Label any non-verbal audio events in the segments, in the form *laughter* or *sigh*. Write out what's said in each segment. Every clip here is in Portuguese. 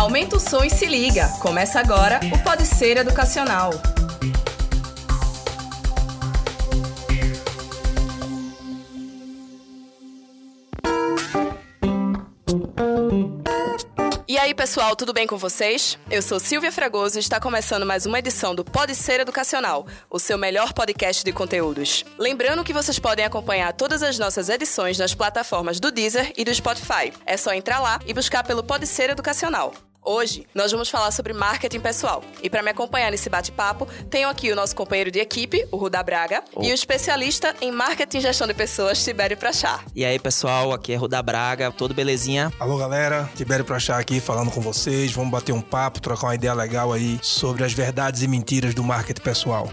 Aumenta o som e se liga. Começa agora o Pode Ser Educacional. E aí, pessoal, tudo bem com vocês? Eu sou Silvia Fragoso e está começando mais uma edição do Pode Ser Educacional, o seu melhor podcast de conteúdos. Lembrando que vocês podem acompanhar todas as nossas edições nas plataformas do Deezer e do Spotify. É só entrar lá e buscar pelo Pode Ser Educacional. Hoje, nós vamos falar sobre marketing pessoal. E para me acompanhar nesse bate-papo, tenho aqui o nosso companheiro de equipe, o Ruda Braga, oh. e o especialista em marketing e gestão de pessoas, Tibério Prachá. E aí, pessoal, aqui é Ruda Braga, tudo belezinha? Alô, galera, Tibério Prachá aqui falando com vocês. Vamos bater um papo, trocar uma ideia legal aí sobre as verdades e mentiras do marketing pessoal.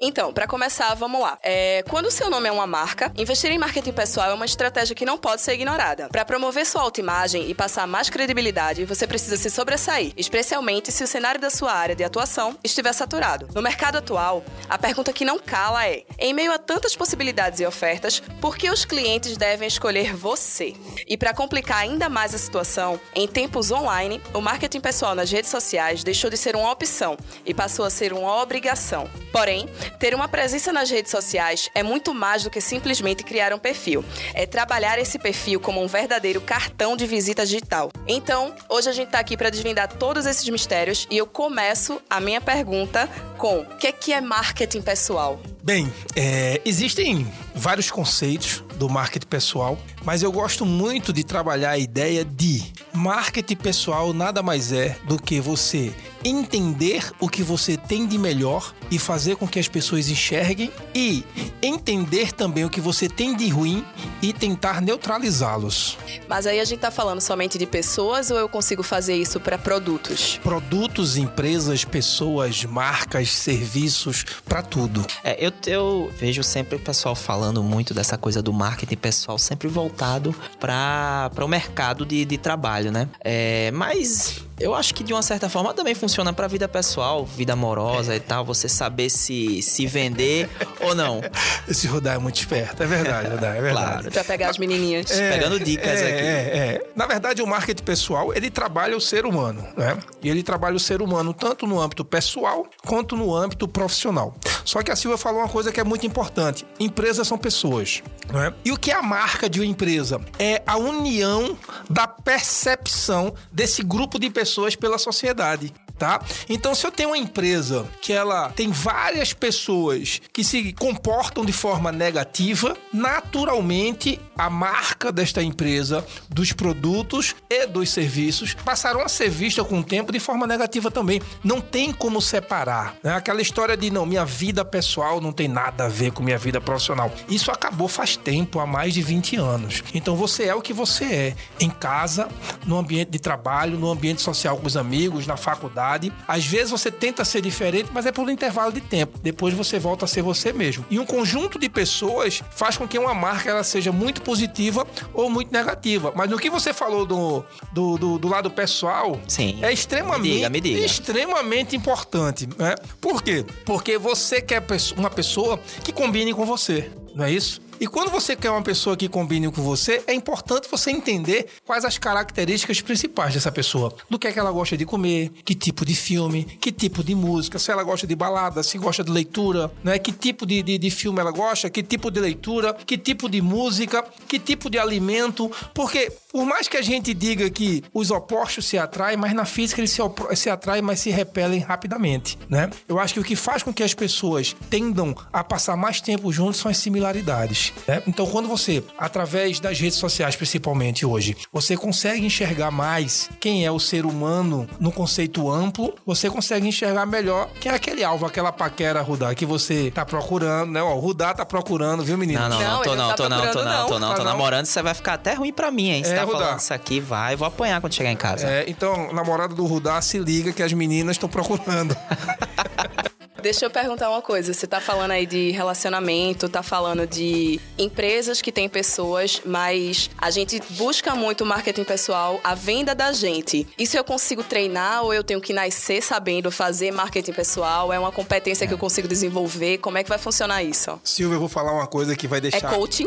Então, para começar, vamos lá. É, quando o seu nome é uma marca, investir em marketing pessoal é uma estratégia que não pode ser ignorada. Para promover sua autoimagem e passar mais credibilidade, você precisa se sobressair, especialmente se o cenário da sua área de atuação estiver saturado. No mercado atual, a pergunta que não cala é: em meio a tantas possibilidades e ofertas, por que os clientes devem escolher você? E para complicar ainda mais a situação, em tempos online, o marketing pessoal nas redes sociais deixou de ser uma opção e passou a ser uma obrigação. Porém, ter uma presença nas redes sociais é muito mais do que simplesmente criar um perfil. É trabalhar esse perfil como um verdadeiro cartão de visita digital. Então, hoje a gente está aqui para desvendar todos esses mistérios e eu começo a minha pergunta com: o que é, que é marketing pessoal? Bem, é, existem vários conceitos do marketing pessoal, mas eu gosto muito de trabalhar a ideia de marketing pessoal nada mais é do que você entender o que você tem de melhor e fazer com que as pessoas enxerguem e entender também o que você tem de ruim e tentar neutralizá-los. Mas aí a gente tá falando somente de pessoas ou eu consigo fazer isso para produtos? Produtos, empresas, pessoas, marcas, serviços, para tudo. É, eu, eu vejo sempre o pessoal falando muito dessa coisa do marketing pessoal, sempre voltado para o mercado de, de trabalho, né? É, mas eu acho que de uma certa forma também funciona para vida pessoal, vida amorosa e tal, você saber se, se vender ou não. *laughs* Esse Rudá é muito esperto, é verdade, Rudá, é verdade. Claro. Pra pegar as menininhas. É, Pegando dicas é, aqui. É, é. Na verdade, o marketing pessoal, ele trabalha o ser humano, né? E ele trabalha o ser humano tanto no âmbito pessoal quanto no âmbito profissional. Só que a Silvia falou uma coisa que é muito importante. Empresas são pessoas, né? E o que é a marca de uma empresa? É a união da percepção desse grupo de pessoas pessoas pela sociedade tá? Então, se eu tenho uma empresa que ela tem várias pessoas que se comportam de forma negativa, naturalmente a marca desta empresa, dos produtos e dos serviços passarão a ser vista com o tempo de forma negativa também. Não tem como separar. Né? Aquela história de não, minha vida pessoal não tem nada a ver com minha vida profissional. Isso acabou faz tempo, há mais de 20 anos. Então você é o que você é, em casa, no ambiente de trabalho, no ambiente social com os amigos, na faculdade às vezes você tenta ser diferente, mas é por um intervalo de tempo. Depois você volta a ser você mesmo. E um conjunto de pessoas faz com que uma marca ela seja muito positiva ou muito negativa. Mas no que você falou do, do, do, do lado pessoal, Sim. é extremamente, me diga, me diga. extremamente importante. Né? Por quer? Porque você quer uma pessoa que combine com você. Não é isso? E quando você quer uma pessoa que combine com você, é importante você entender quais as características principais dessa pessoa. Do que é que ela gosta de comer, que tipo de filme, que tipo de música, se ela gosta de balada, se gosta de leitura, né? Que tipo de, de, de filme ela gosta, que tipo de leitura, que tipo de música, que tipo de alimento. Porque por mais que a gente diga que os opostos se atraem, mas na física eles se, se atraem, mas se repelem rapidamente, né? Eu acho que o que faz com que as pessoas tendam a passar mais tempo juntos são as similaridades. Né? Então, quando você, através das redes sociais principalmente hoje, você consegue enxergar mais quem é o ser humano no conceito amplo, você consegue enxergar melhor quem é aquele alvo, aquela paquera, Rudá, que você tá procurando, né? Ó, o Rudá tá procurando, viu, menino? Não, não, não, tô não, tá tô não, tô não, tô não, tô namorando, você vai ficar até ruim pra mim, hein? Você é, tá Rudá. falando isso aqui, vai, vou apanhar quando chegar em casa. É, então, namorado do Rudá, se liga que as meninas estão procurando. *laughs* Deixa eu perguntar uma coisa. Você tá falando aí de relacionamento, tá falando de empresas que têm pessoas, mas a gente busca muito marketing pessoal, a venda da gente. Isso eu consigo treinar ou eu tenho que nascer sabendo fazer marketing pessoal? É uma competência que eu consigo desenvolver? Como é que vai funcionar isso? Silvia, eu vou falar uma coisa que vai deixar. *laughs* É coaching?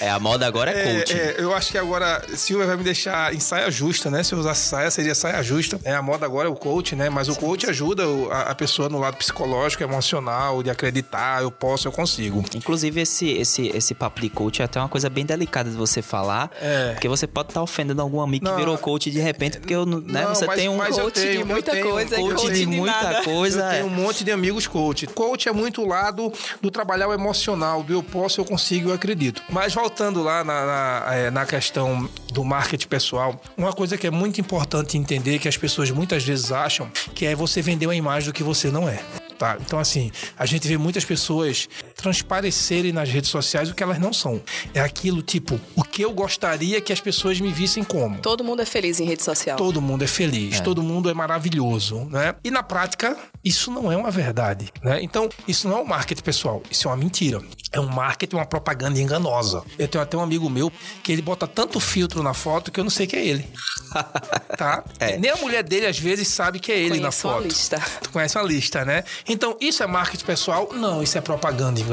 É, a moda agora é, É, coach. é, eu acho que agora Silvia vai me deixar em saia justa, né? Se eu usasse saia, seria saia justa. É, a moda agora é o coach, né? Mas o coach ajuda a, pessoa no lado psicológico, emocional, de acreditar, eu posso, eu consigo. Inclusive, esse, esse, esse papo de coach é até uma coisa bem delicada de você falar. É. Porque você pode estar ofendendo algum amigo Não, que virou coach de repente, porque eu, né, Não, você mas- tem um coach de tenho- eu muita coisa coach coach de de muita coisa. Eu é. tenho um monte de amigos coach. Coach é muito o lado do trabalhar o emocional, do eu posso, eu consigo, eu acredito. Mas voltando lá na, na, é, na questão do marketing pessoal, uma coisa que é muito importante entender que as pessoas muitas vezes acham que é você vender uma imagem do que você não é. Tá? Então, assim, a gente vê muitas pessoas transparecerem nas redes sociais o que elas não são. É aquilo tipo, o que eu gostaria que as pessoas me vissem como. Todo mundo é feliz em rede social. Todo mundo é feliz, todo mundo é maravilhoso, né? E na prática, isso não é uma verdade, né? Então, isso não é um marketing pessoal, isso é uma mentira. É um marketing, uma propaganda enganosa. Eu tenho até um amigo meu que ele bota tanto filtro na foto que eu não sei que é ele. *laughs* Tá? É. Nem a mulher dele às vezes sabe que é ele na Conheço uma foto. lista. Tu conhece uma lista, né? Então, isso é marketing pessoal? Não, isso é propaganda enganosa.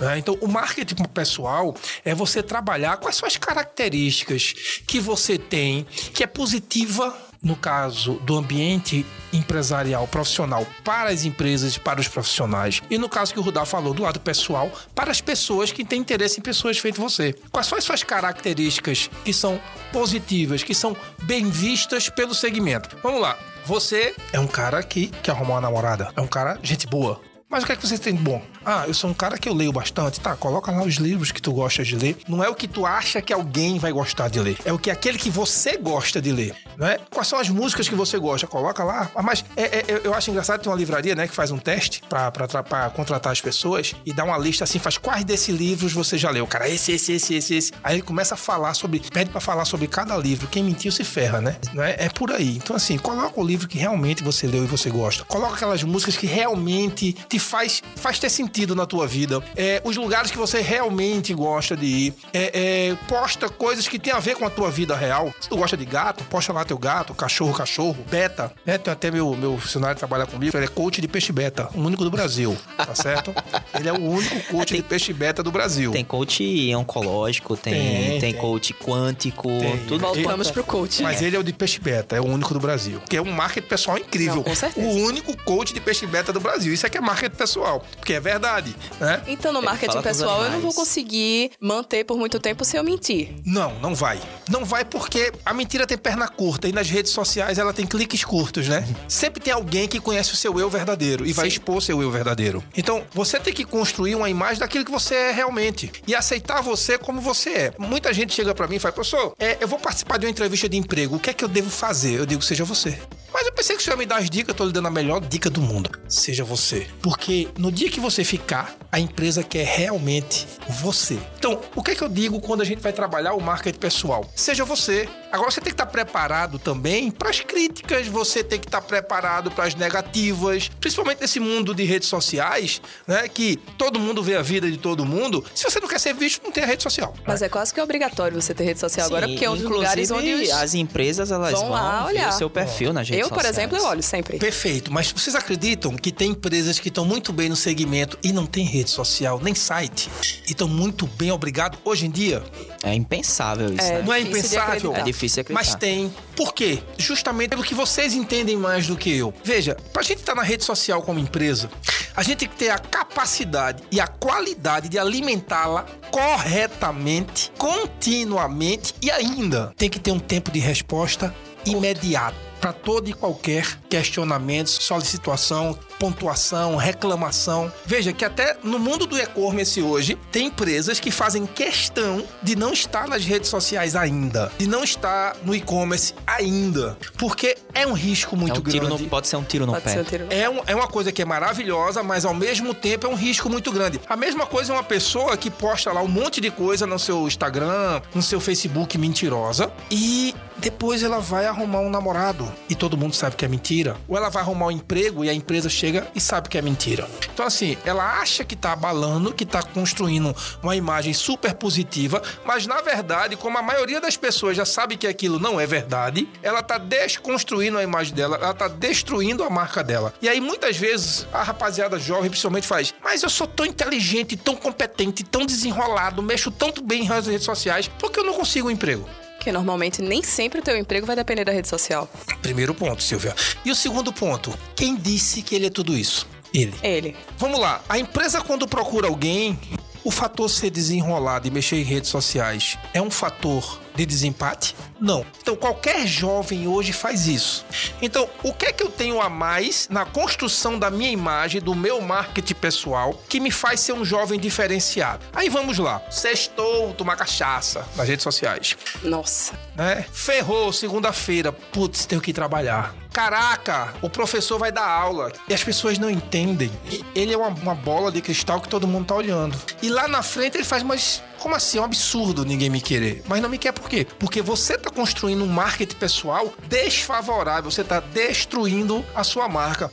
Né? Então, o marketing pessoal é você trabalhar são as características que você tem que é positiva no caso do ambiente empresarial profissional para as empresas e para os profissionais. E no caso que o Rudá falou, do lado pessoal, para as pessoas que têm interesse em pessoas feito você. Quais são as suas características que são positivas, que são bem vistas pelo segmento? Vamos lá. Você é um cara que quer arrumar uma namorada. É um cara gente boa. Mas o que é que você tem de bom? Ah, eu sou um cara que eu leio bastante. Tá, coloca lá os livros que tu gosta de ler. Não é o que tu acha que alguém vai gostar de ler. É o que aquele que você gosta de ler. Não é? Quais são as músicas que você gosta? Coloca lá. Ah, Mas é- é- eu- eu acho engraçado ter uma livraria, né, que faz um teste pra contratar as pessoas e dá uma lista assim, faz quais desses livros você já leu. Cara, esse, esse, esse, esse, esse. Aí ele começa a falar sobre, pede pra falar sobre cada livro. Quem mentiu se ferra, né? É? É por aí. Então assim, coloca o livro que realmente você leu e você gosta. Coloca aquelas músicas que realmente te faz, faz ter sentido na tua vida. É, os lugares que você realmente gosta de ir. É, é, posta coisas que tem a ver com a tua vida real. Se tu gosta de gato, posta lá teu gato, cachorro, cachorro, beta. Né? Tem até meu, meu funcionário que trabalha comigo, ele é coach de peixe beta, o único do Brasil, tá *laughs* certo? Ele é o único *laughs* coach tem- de peixe beta do Brasil. Tem coach oncológico, tem, Tem, tem, tem. coach quântico, Tem. tudo. Voltamos pro coach. Mas ele é o de peixe beta, é o único do Brasil. Que é um marketing pessoal incrível. Não, com certeza. O único coach de peixe beta do Brasil. Isso é que é marketing pessoal. Porque é verdade, né? Então, no marketing pessoal, eu não vou conseguir manter por muito tempo se eu mentir. Não, não vai. Não vai porque a mentira tem perna curta e nas redes sociais ela tem cliques curtos, né? *laughs* Sempre tem alguém que conhece o seu eu verdadeiro e vai expor seu eu verdadeiro. Então, você tem que construir uma imagem daquilo que você é realmente e aceitar você como você é. Muita gente chega pra mim e fala, professor, é, eu vou participar de uma entrevista de emprego, o que é que eu devo fazer? Eu digo, seja você. Mas eu pensei que o senhor ia me dar as dicas, eu tô lhe dando a melhor dica do mundo. Seja você. Porque no dia que você ficar, a empresa quer realmente você. Então, o que é que eu digo quando a gente vai trabalhar o marketing pessoal? Seja você. Agora você tem que estar preparado também para as críticas, você tem que estar preparado para as negativas, principalmente nesse mundo de redes sociais, né? Que todo mundo vê a vida de todo mundo. Se você não quer ser visto, não tem a rede social. Mas é quase que obrigatório você ter rede social agora, Sim, porque é um dos lugares onde as empresas elas vão vão, lá ver olhar. o seu perfil nas redes Eu, por sociais. exemplo, eu olho sempre. Perfeito, mas vocês acreditam que tem empresas que estão muito bem no segmento e não tem rede social, nem site, e estão muito bem, obrigado, hoje em dia? É impensável isso, É, né? Não é impensável? É difícil acreditar. Mas tem. Por quê? Justamente pelo que vocês entendem mais do que eu. Veja, pra gente estar na rede social como empresa, a gente tem que ter a capacidade e a qualidade de alimentá-la corretamente, continuamente e ainda tem que ter um tempo de resposta imediato para todo e qualquer questionamento, solicitação, pontuação, reclamação. Veja que até no mundo do e-commerce hoje, tem empresas que fazem questão de não estar nas redes sociais ainda, de não estar no e-commerce ainda, porque é um risco É muito um tiro grande. no, pode ser um tiro no Pode pé. ser um tiro no É, um- é uma coisa que é maravilhosa, mas ao mesmo tempo é um risco muito grande. A mesma coisa é uma pessoa que posta lá um monte de coisa no seu Instagram, no seu Facebook mentirosa e depois ela vai arrumar um namorado e todo mundo sabe que é mentira. Ou ela vai arrumar um emprego e a empresa chega e sabe que é mentira. Então, assim, ela acha que tá abalando, que tá construindo uma imagem super positiva, mas na verdade, como a maioria das pessoas já sabe que aquilo não é verdade, ela tá desconstruindo a imagem dela, ela tá destruindo a marca dela. E aí, muitas vezes, a rapaziada jovem principalmente faz, mas eu sou tão inteligente, tão competente, tão desenrolado, mexo tanto bem nas redes sociais, por que eu não consigo um emprego? Que normalmente nem sempre o teu emprego vai depender da rede social. Primeiro ponto, Silvia. E o segundo ponto, quem disse que ele é tudo isso? Ele. Ele. Vamos lá, a empresa quando procura alguém, o fator ser desenrolado e mexer em redes sociais é um fator de desempate? Não. Então qualquer jovem hoje faz isso. Então, o que é que eu tenho a mais na construção da minha imagem, do meu marketing pessoal, que me faz ser um jovem diferenciado? Aí vamos lá. Sextou, tomar cachaça nas redes sociais. Nossa. Né? Ferrou, segunda-feira. Putz, tenho que trabalhar. Caraca, o professor vai dar aula e as pessoas não entendem. Ele é uma, uma bola de cristal que todo mundo tá olhando. E lá na frente ele faz, mas como assim? É um absurdo ninguém me querer. Mas não me quer por quê? Porque você tá construindo um marketing pessoal desfavorável, você tá destruindo a sua marca.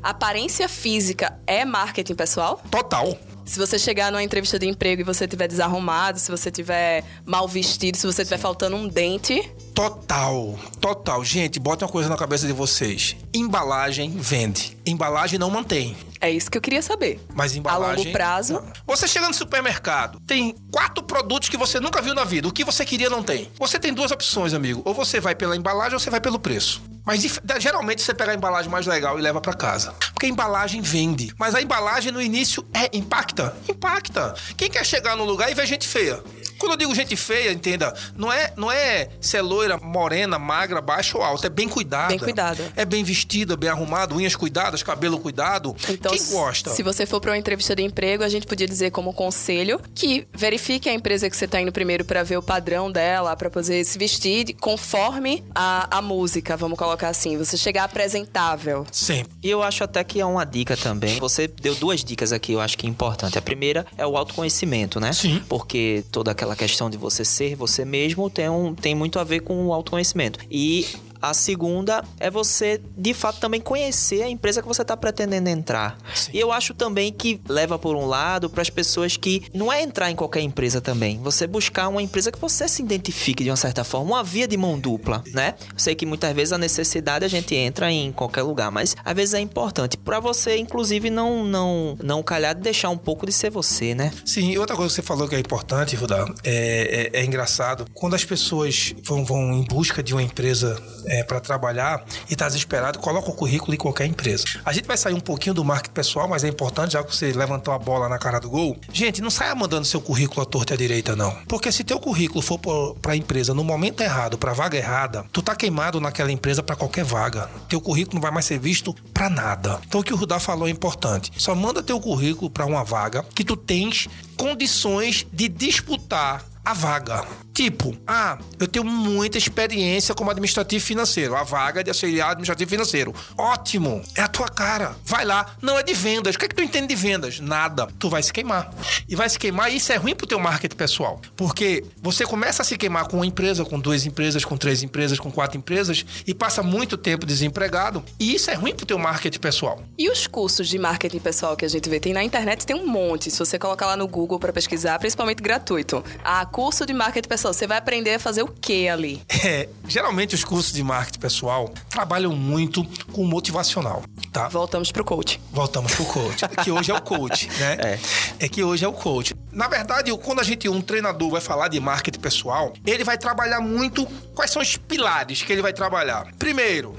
Aparência física é marketing pessoal? Total. Se você chegar numa entrevista de emprego e você estiver desarrumado, se você estiver mal vestido, se você estiver faltando um dente. Total, total. Gente, bota uma coisa na cabeça de vocês. Embalagem vende. Embalagem não mantém. É isso que eu queria saber. Mas embalagem. A longo prazo. Você chega no supermercado, tem quatro produtos que você nunca viu na vida. O que você queria não tem. Você tem duas opções, amigo. Ou você vai pela embalagem ou você vai pelo preço. Mas geralmente você pega a embalagem mais legal e leva para casa. Porque a embalagem vende. Mas a embalagem no início é impacta. Impacta. Quem quer chegar num lugar e ver gente feia? Quando eu digo gente feia, entenda, não é, não é ser loira, morena, magra, baixa ou alta. É bem cuidada. Bem cuidada. É bem vestida, bem arrumada, unhas cuidadas, cabelo cuidado. Então, Quem gosta? Se você for para uma entrevista de emprego, a gente podia dizer como conselho que verifique a empresa que você está indo primeiro para ver o padrão dela, para poder se vestir conforme a, a música, vamos colocar assim. Você chegar apresentável. Sim. E eu acho até que é uma dica também. Você deu duas dicas aqui, eu acho que é importante. A primeira é o autoconhecimento, né? Sim. Porque toda aquela aquela questão de você ser você mesmo tem, um, tem muito a ver com o autoconhecimento. E a segunda é você, de fato, também conhecer a empresa que você está pretendendo entrar. Sim. E eu acho também que leva por um lado para as pessoas que não é entrar em qualquer empresa também. Você buscar uma empresa que você se identifique de uma certa forma, uma via de mão dupla, né? Eu sei que muitas vezes a necessidade a gente entra em qualquer lugar, mas às vezes é importante para você, inclusive, não não não calhar de deixar um pouco de ser você, né? Sim, e outra coisa que você falou que é importante, Rudá, é, é, é engraçado. Quando as pessoas vão, vão em busca de uma empresa é, para trabalhar e está desesperado, coloca o currículo em qualquer empresa. A gente vai sair um pouquinho do marketing pessoal, mas é importante, já que você levantou a bola na cara do gol. Gente, não saia mandando seu currículo à torta e à direita, não. Porque se teu currículo for para a empresa no momento errado, para vaga errada, tu tá queimado naquela empresa para qualquer vaga. Teu currículo não vai mais ser visto para nada. Então o que o Rudá falou é importante. Só manda teu currículo para uma vaga que tu tens condições de disputar a vaga. Tipo, ah, eu tenho muita experiência como administrativo financeiro. A vaga de auxiliar administrativo financeiro. Ótimo, é a tua cara. Vai lá. Não é de vendas. O que é que tu entende de vendas? Nada. Tu vai se queimar. E vai se queimar e isso é ruim pro teu marketing pessoal. Porque você começa a se queimar com uma empresa, com duas empresas, com três empresas, com quatro empresas e passa muito tempo desempregado. E isso é ruim pro teu marketing pessoal. E os cursos de marketing pessoal que a gente vê? Tem na internet, tem um monte. Se você colocar lá no Google para pesquisar, principalmente gratuito. Ah, curso de marketing pessoal, você vai aprender a fazer o que ali? É, geralmente os cursos de marketing pessoal trabalham muito com motivacional, tá? Voltamos pro coach. Voltamos pro coach, que hoje é o coach, *laughs* né? É. é que hoje é o coach. Na verdade, quando a gente, um treinador vai falar de marketing pessoal, ele vai trabalhar muito quais são os pilares que ele vai trabalhar. Primeiro,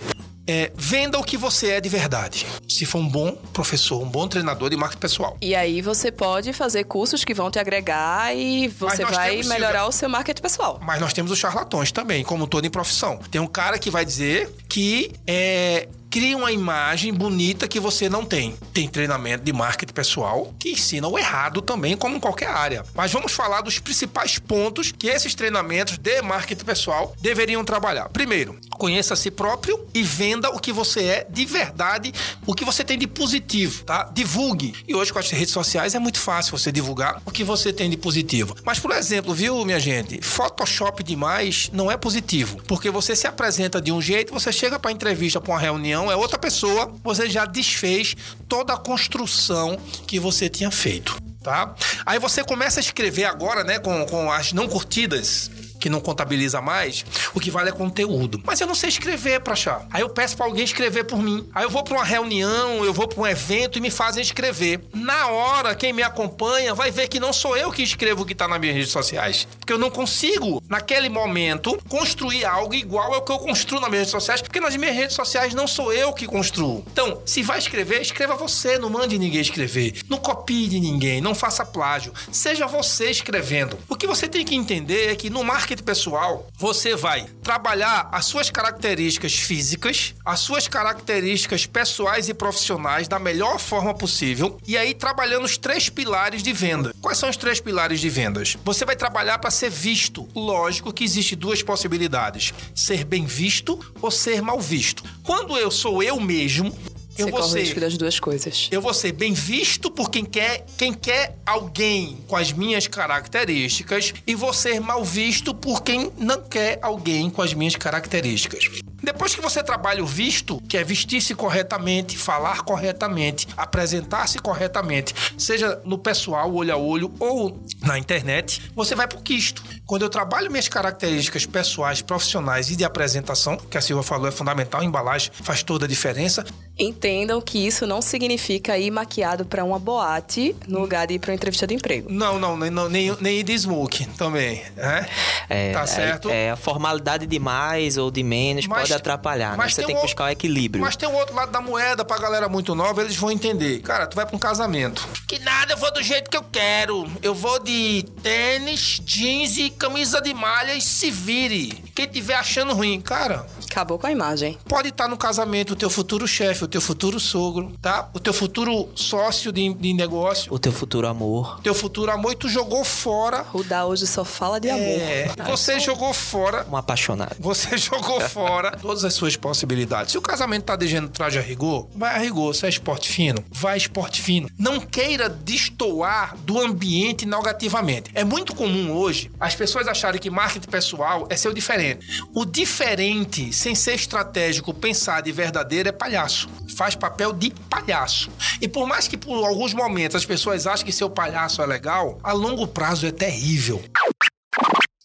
é, venda o que você é de verdade. Se for um bom professor, um bom treinador de marketing pessoal. E aí você pode fazer cursos que vão te agregar e você vai temos, melhorar o seu marketing pessoal. Mas nós temos os charlatões também, como todo em profissão. Tem um cara que vai dizer que é, cria uma imagem bonita que você não tem. Tem treinamento de marketing pessoal que ensina o errado também, como em qualquer área. Mas vamos falar dos principais pontos que esses treinamentos de marketing pessoal deveriam trabalhar. Primeiro, Conheça a si próprio e venda o que você é de verdade, o que você tem de positivo, tá? Divulgue. E hoje com as redes sociais é muito fácil você divulgar o que você tem de positivo. Mas, por exemplo, viu, minha gente? Photoshop demais não é positivo. Porque você se apresenta de um jeito, você chega para entrevista, para uma reunião, é outra pessoa, você já desfez toda a construção que você tinha feito. Tá? Aí você começa a escrever agora, né, com, com as não curtidas que não contabiliza mais, o que vale é conteúdo. Mas eu não sei escrever para achar. Aí eu peço para alguém escrever por mim. Aí eu vou para uma reunião, eu vou para um evento e me fazem escrever. Na hora, quem me acompanha vai ver que não sou eu que escrevo o que tá nas minhas redes sociais. Porque eu não consigo, naquele momento, construir algo igual ao que eu construo nas minhas redes sociais, porque nas minhas redes sociais não sou eu que construo. Então, se vai escrever, escreva você, não mande ninguém escrever. Não copie de ninguém, não faça plágio. Seja você escrevendo. O que você tem que entender é que no marketing marketing pessoal, você vai trabalhar as suas características físicas, as suas características pessoais e profissionais da melhor forma possível e aí trabalhando os três pilares de venda. Quais são os três pilares de vendas? Você vai trabalhar para ser visto. Lógico que existe duas possibilidades: ser bem visto ou ser mal visto. Quando eu sou eu mesmo, eu Você vou corre o ser risco das duas coisas. eu vou ser bem visto por quem quer, quem quer alguém com as minhas características e vou ser mal visto por quem não quer alguém com as minhas características. Depois que você trabalha o visto, que é vestir-se corretamente, falar corretamente, apresentar-se corretamente, seja no pessoal, olho a olho ou na internet, você vai pro quisto. Quando eu trabalho minhas características pessoais, profissionais e de apresentação, que a Silva falou é fundamental, a embalagem faz toda a diferença, Entendam que isso não significa ir maquiado pra uma boate no lugar de ir pra uma entrevista de emprego. Não, não, nem, não, nem, nem de smoke também, né? É, Tá certo. É, é, a formalidade de mais ou de menos Mas- pode atrapalhar, né? mas Você tem tem que buscar o equilíbrio. Mas tem o outro lado da moeda pra galera muito nova, eles vão entender. Cara, tu vai pra um casamento. Que nada, eu vou do jeito que eu quero. Eu vou de tênis, jeans e camisa de malha e se vire. Quem tiver achando ruim, cara, Acabou com a imagem. pode estar no casamento o teu futuro chefe, o teu futuro sogro, tá? O teu futuro sócio de, de negócio, O teu futuro amor. o teu futuro amor e tu jogou fora. Rudá hoje só fala de amor. É, você jogou fora Um apaixonado. Você *laughs* jogou fora todas as suas possibilidades. Se o casamento tá dizendo traje a rigor, vai a rigor. Se é esporte fino, vai esporte fino. Não queira destoar do ambiente negativamente. É muito comum hoje as pessoas acharem que marketing pessoal é ser o diferente. O diferente, sem ser estratégico, pensado e verdadeiro, é palhaço. Faz papel de palhaço. E por mais que por alguns momentos as pessoas achem que seu palhaço é legal, a longo prazo é terrível.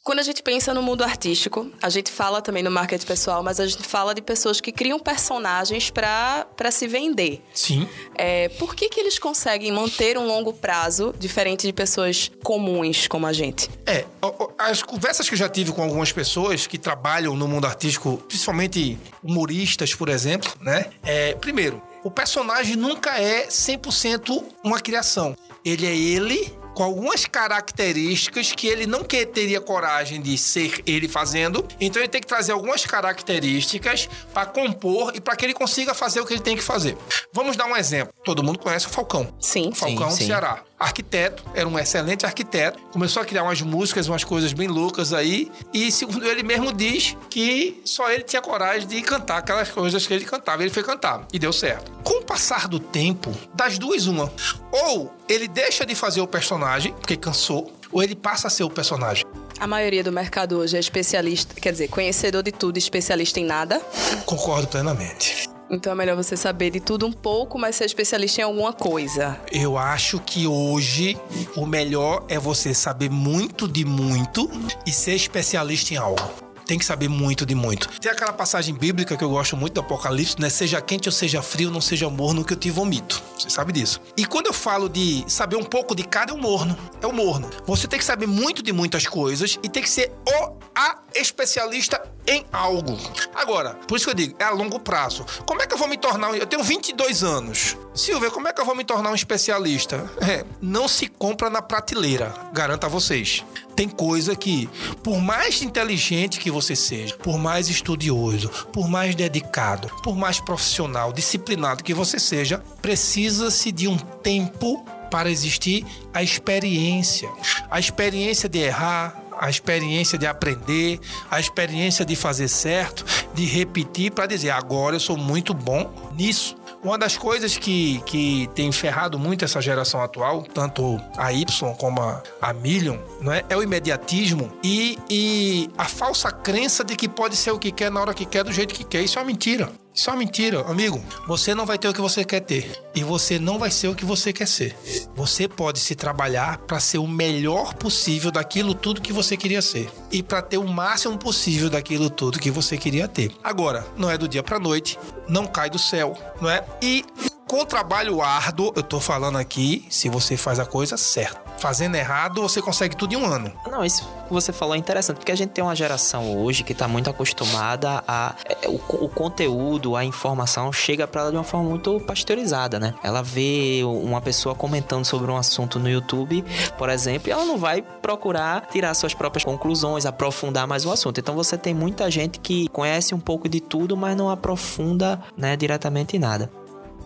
Quando a gente pensa no mundo artístico, a gente fala também no marketing pessoal, mas a gente fala de pessoas que criam personagens pra pra se vender. Sim. É, por que, que eles conseguem manter um longo prazo diferente de pessoas comuns como a gente? É, as conversas que eu já tive com algumas pessoas que trabalham no mundo artístico, principalmente humoristas, por exemplo, né? É, primeiro, o personagem nunca é 100% uma criação. Ele é ele com algumas características que ele não que teria coragem de ser ele fazendo. Então ele tem que trazer algumas características para compor e para que ele consiga fazer o que ele tem que fazer. Vamos dar um exemplo. Todo mundo conhece o Falcão. Sim. Falcão sim. Ceará. Arquiteto, era um excelente arquiteto. Começou a criar umas músicas, umas coisas bem loucas aí. E segundo ele mesmo diz que só ele tinha coragem de cantar aquelas coisas que ele cantava. Ele foi cantar e deu certo. Com o passar do tempo, das duas, uma. Ou ele deixa de fazer o personagem, porque cansou, ou ele passa a ser o personagem. A maioria do mercado hoje é especialista, quer dizer, conhecedor de tudo especialista em nada. Concordo plenamente. Então é melhor você saber de tudo um pouco, mas ser especialista em alguma coisa. Eu acho que hoje o melhor é você saber muito de muito e ser especialista em algo. Tem que saber muito de muito. Tem aquela passagem bíblica que eu gosto muito do Apocalipse, né? Seja quente ou seja frio, não seja morno que eu te vomito. Você sabe disso. E quando eu falo de saber um pouco de cada, é o morno. É o morno. Você tem que saber muito de muitas coisas e tem que ser o a especialista em algo. Agora, por isso que eu digo, é a longo prazo. Como é que eu vou me tornar? um- Eu tenho 22 anos. Silvia, como é que eu vou me tornar um especialista? É, não se compra na prateleira, garanto a vocês. Tem coisa que, por mais inteligente que você seja, por mais estudioso, por mais dedicado, por mais profissional, disciplinado que você seja, precisa-se de um tempo para existir a experiência. A experiência de errar, a experiência de aprender, a experiência de fazer certo, de repetir para dizer agora eu sou muito bom nisso. Uma das coisas que, que tem ferrado muito essa geração atual, tanto a Y como a, a Million, é? é o imediatismo e, e a falsa crença de que pode ser o que quer na hora que quer, do jeito que quer. Isso é uma mentira. Isso é uma mentira, amigo. Você não vai ter o que você quer ter e você não vai ser o que você quer ser. Você pode se trabalhar para ser o melhor possível daquilo tudo que você queria ser e para ter o máximo possível daquilo tudo que você queria ter. Agora, não é do dia para noite, não cai do céu, não é? E com trabalho árduo, eu tô falando aqui, se você faz a coisa certa. Fazendo errado, você consegue tudo em um ano. Não, isso que você falou é interessante, porque a gente tem uma geração hoje que está muito acostumada a. É, o, o, conteúdo, a informação chega para ela de uma forma muito pasteurizada, né? Ela vê uma pessoa comentando sobre um assunto no YouTube, por exemplo, e ela não vai procurar tirar suas próprias conclusões, aprofundar mais o assunto. Então você tem muita gente que conhece um pouco de tudo, mas não aprofunda né, diretamente nada.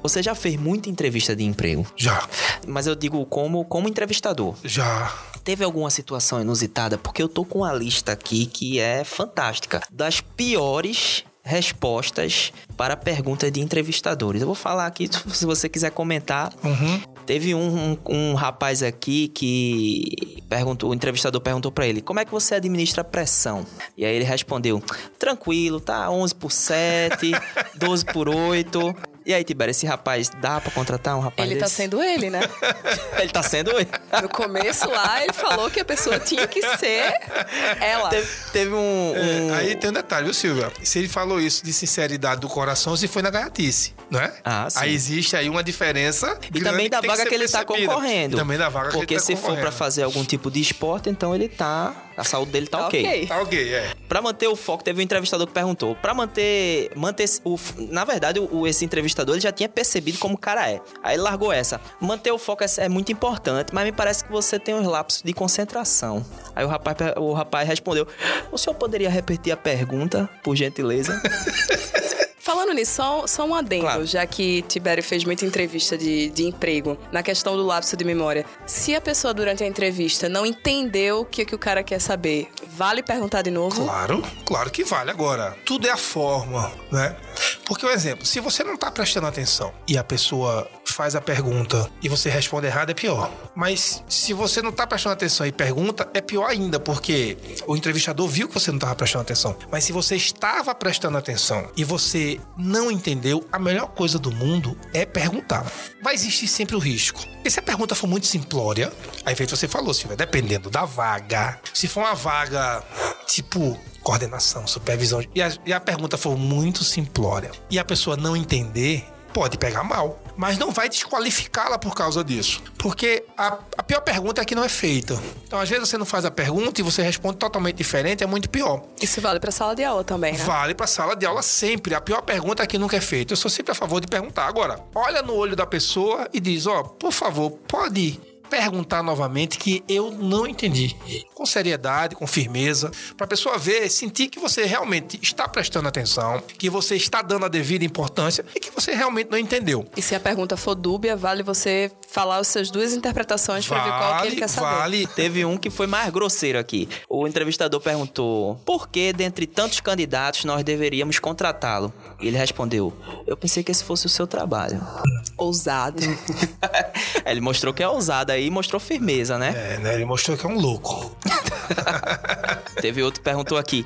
Você já fez muita entrevista de emprego? Já. Mas eu digo como, como entrevistador. Já. Teve alguma situação inusitada? Porque eu tô com uma lista aqui que é fantástica. Das piores respostas para perguntas de entrevistadores. Eu vou falar aqui, se você quiser comentar. Uhum. Teve um, um, um, rapaz aqui que perguntou, o entrevistador perguntou para ele: "Como é que você administra a pressão?" E aí ele respondeu: "Tranquilo, tá 11 por 7, 12 por 8. E aí, Tibério, esse rapaz dá pra contratar um rapaz Ele tá desse? tá sendo ele, né? *laughs* ele tá sendo ele. No começo lá, ele falou que a pessoa tinha que ser ela. Teve, teve um, um... É, aí tem um detalhe, viu, Silvia? Se ele falou isso de sinceridade do coração, se foi na gaiatice, não é? Ah, sim. Aí existe aí uma diferença. E também da que vaga que, que ele tá concorrendo. E também da vaga Porque que ele tá se for para fazer algum tipo de esporte, então ele tá. A saúde dele tá, tá ok. ok. Tá ok, é. Pra manter o foco, teve um entrevistador que perguntou. Pra manter. manter o, na verdade, o, esse entrevistador ele já tinha percebido como o cara é. Aí ele largou essa. Manter o foco é, é muito importante, mas me parece que você tem uns lapsos de concentração. Aí o rapaz, o rapaz respondeu: O senhor poderia repetir a pergunta, por gentileza? *laughs* Falando nisso, só, só um adendo, claro. já que Tibério fez muita entrevista de, de emprego, na questão do lapso de memória. Se a pessoa durante a entrevista não entendeu o que, que o cara quer saber, vale perguntar de novo? Claro, claro que vale. Agora, tudo é a forma, né? Porque, por exemplo, se você não tá prestando atenção e a pessoa faz a pergunta e você responde errado, é pior. Mas se você não tá prestando atenção e pergunta, é pior ainda, porque o entrevistador viu que você não estava prestando atenção. Mas se você estava prestando atenção e você não entendeu, a melhor coisa do mundo é perguntar. Vai existir sempre o risco. E se a pergunta for muito simplória, aí feito você falou, Silvia, dependendo da vaga. Se for uma vaga tipo coordenação, supervisão, e a, e a pergunta for muito simplória e a pessoa não entender, pode pegar mal. Mas não vai desqualificá-la por causa disso. Porque a, a, pior pergunta é que não é feita. Então, às vezes, você não faz a pergunta e você responde totalmente diferente, é muito pior. Isso vale para sala de aula também, né? Vale para sala de aula sempre. A pior pergunta é que nunca é feita. Eu sou sempre a favor de perguntar. Agora, olha no olho da pessoa e diz: Ó, oh, por favor, pode perguntar novamente que eu não entendi. Com seriedade, com firmeza, para a pessoa ver, sentir que você realmente está prestando atenção, que você está dando a devida importância e que você realmente não entendeu. E se a pergunta for dúbia, vale você falar as suas duas interpretações para ver qual que ele quer saber. Vale. *laughs* Teve um que foi mais grosseiro aqui. O entrevistador perguntou: por que, dentre tantos candidatos, nós deveríamos contratá-lo? E ele respondeu: eu pensei que esse fosse o seu trabalho. Ousado. *laughs* ele mostrou que é ousado aí mostrou firmeza, né? É, né? Ele mostrou que é um louco. *laughs* Teve outro que perguntou aqui: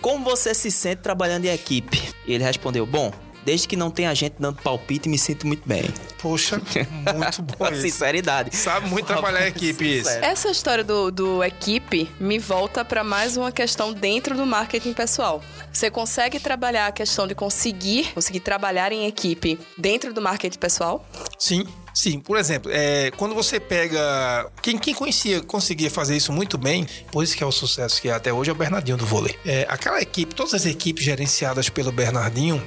Como você se sente trabalhando em equipe? E ele respondeu: Bom, desde que não tenha gente dando palpite, me sinto muito bem. Poxa, muito *laughs* bom isso. Sinceridade. Sabe muito trabalhar em equipe isso. Essa história do, do equipe me volta para mais uma questão dentro do marketing pessoal. Você consegue trabalhar a questão de conseguir, conseguir trabalhar em equipe dentro do marketing pessoal? Sim, Sim, por exemplo, é, quando você pega. Quem, quem conhecia, conseguia fazer isso muito bem, por isso que é o sucesso que é até hoje, é o Bernardinho do vôlei. É, aquela equipe, todas as equipes gerenciadas pelo Bernardinho,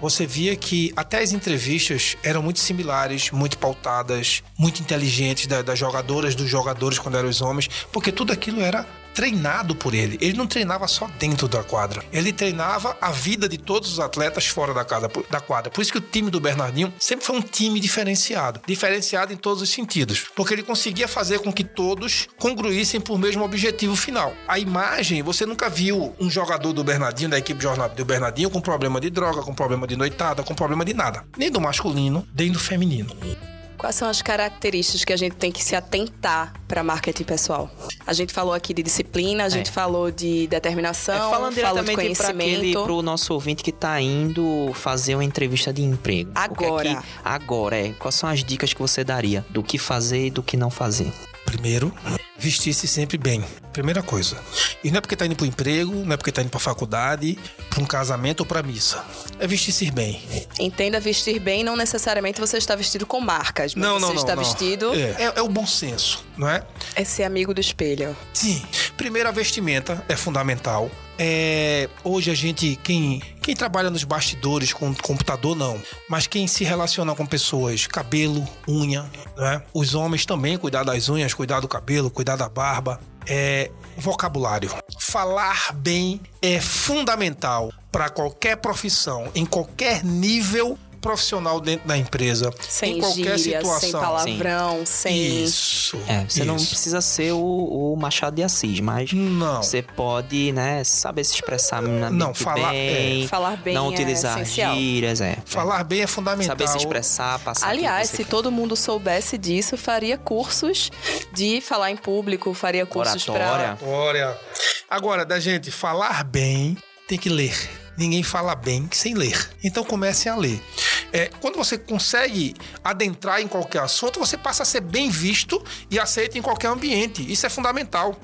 você via que até as entrevistas eram muito similares, muito pautadas, muito inteligentes das, das jogadoras, dos jogadores quando eram os homens, porque tudo aquilo era treinado por ele. Ele não treinava só dentro da quadra. Ele treinava a vida de todos os atletas fora da quadra. Da quadra. Por isso que o time do Bernardinho sempre foi um time diferenciado. Diferenciado em todos os sentidos. Porque ele conseguia fazer com que todos congruíssem por mesmo objetivo final. A imagem, você nunca viu um jogador do Bernardinho, da equipe do Bernardinho, com problema de droga, com problema de noitada, com problema de nada. Nem do masculino, nem do feminino. Quais são as características que a gente tem que se atentar para marketing pessoal? A gente falou aqui de disciplina, a gente é. falou de determinação, é, falando falou de conhecimento. Para o nosso ouvinte que está indo fazer uma entrevista de emprego. Agora. É que, agora, é. Quais são as dicas que você daria do que fazer e do que não fazer? Primeiro, vestir-se sempre bem. Primeira coisa. E não é porque tá indo pro emprego, não é porque tá indo pra faculdade, pra um casamento ou pra missa. É vestir-se bem. Entenda vestir bem, não necessariamente você está vestido com marcas, mas não, você não, está não. vestido. É. É, é o bom senso, não é? É ser amigo do espelho. Sim. Primeiro, a vestimenta é fundamental. É, hoje a gente, quem, quem trabalha nos bastidores com computador, não. Mas quem se relaciona com pessoas, cabelo, unha, né? Os homens também, cuidar das unhas, cuidar do cabelo, cuidar da barba. É, vocabulário. Falar bem é fundamental para qualquer profissão, em qualquer nível profissional dentro da empresa. Sem em qualquer gíria, situação. sem palavrão, sem. Isso. É, você isso. não precisa ser o, o, Machado de Assis, mas não. você pode, né, saber se expressar não, falar, bem. É. Falar bem. Não é utilizar essencial. gírias, é. Falar bem é fundamental. Saber se expressar, passar. Aliás, se quer. todo mundo soubesse disso, faria cursos de falar em público, faria cursos para. Oratória. Agora, da gente falar bem, tem que ler. Ninguém fala bem sem ler. Então comecem a ler. É, quando você consegue adentrar em qualquer assunto, você passa a ser bem visto e aceito em qualquer ambiente. Isso é fundamental.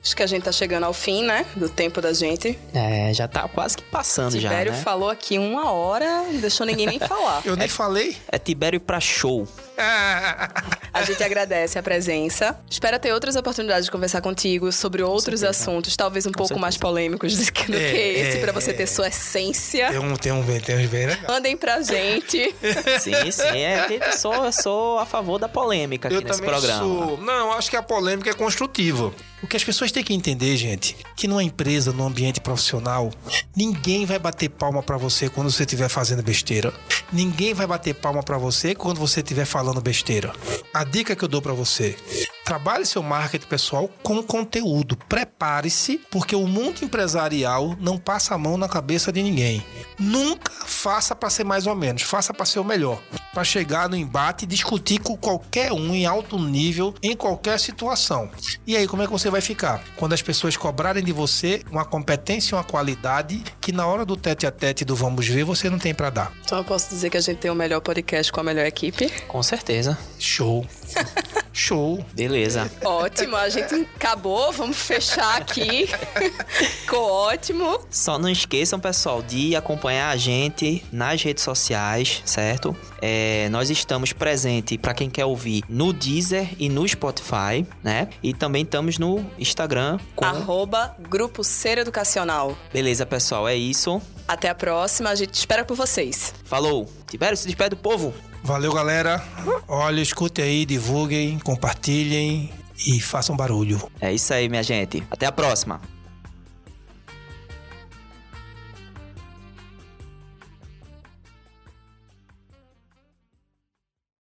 Acho que a gente tá chegando ao fim, né? Do tempo da gente. É, já tá quase que passando Tibério já. Tibério né? falou aqui uma hora, não deixou ninguém nem falar. Eu nem é, falei. É Tibério pra show. *laughs* A gente agradece a presença. Espero ter outras oportunidades de conversar contigo sobre outros assuntos, talvez um Com pouco certeza. mais polêmicos do que, do é, que esse, é, para você ter sua essência. Tem um, tem um, tem um bem legal. Mandem pra gente. *laughs* sim, sim. É, eu sou, eu sou a favor da polêmica aqui eu nesse programa. Sou... Não, acho que a polêmica é construtiva. O que as pessoas têm que entender, gente, que numa empresa, num ambiente profissional, ninguém vai bater palma para você quando você estiver fazendo besteira. Ninguém vai bater palma para você quando você estiver falando besteira. A dica que eu dou para você: trabalhe seu marketing pessoal com conteúdo. Prepare-se, porque o mundo empresarial não passa a mão na cabeça de ninguém. Nunca faça para ser mais ou menos, faça para ser o melhor. Para chegar no embate e discutir com qualquer um em alto nível, em qualquer situação. E aí, como é que você vai ficar? Quando as pessoas cobrarem de você uma competência e uma qualidade que na hora do tete a tete do vamos ver, você não tem para dar. Então eu posso dizer que a gente tem o melhor podcast com a melhor equipe? Com certeza. Show. *laughs* Show. Beleza. *laughs* Ótimo, a gente acabou, vamos fechar aqui. *laughs* Ficou ótimo. Só não esqueçam, pessoal, de acompanhar a gente nas redes sociais, certo? É, nós estamos presentes para quem quer ouvir no Deezer e no Spotify, né? E também estamos no Instagram com arroba Grupo Ser Educacional. Beleza, pessoal, é isso. Até a próxima, a gente espera por vocês. Falou. Tibério, se despede do povo. Valeu, galera. Olha, escutem aí, divulguem, compartilhem e façam barulho. É isso aí, minha gente. Até a próxima.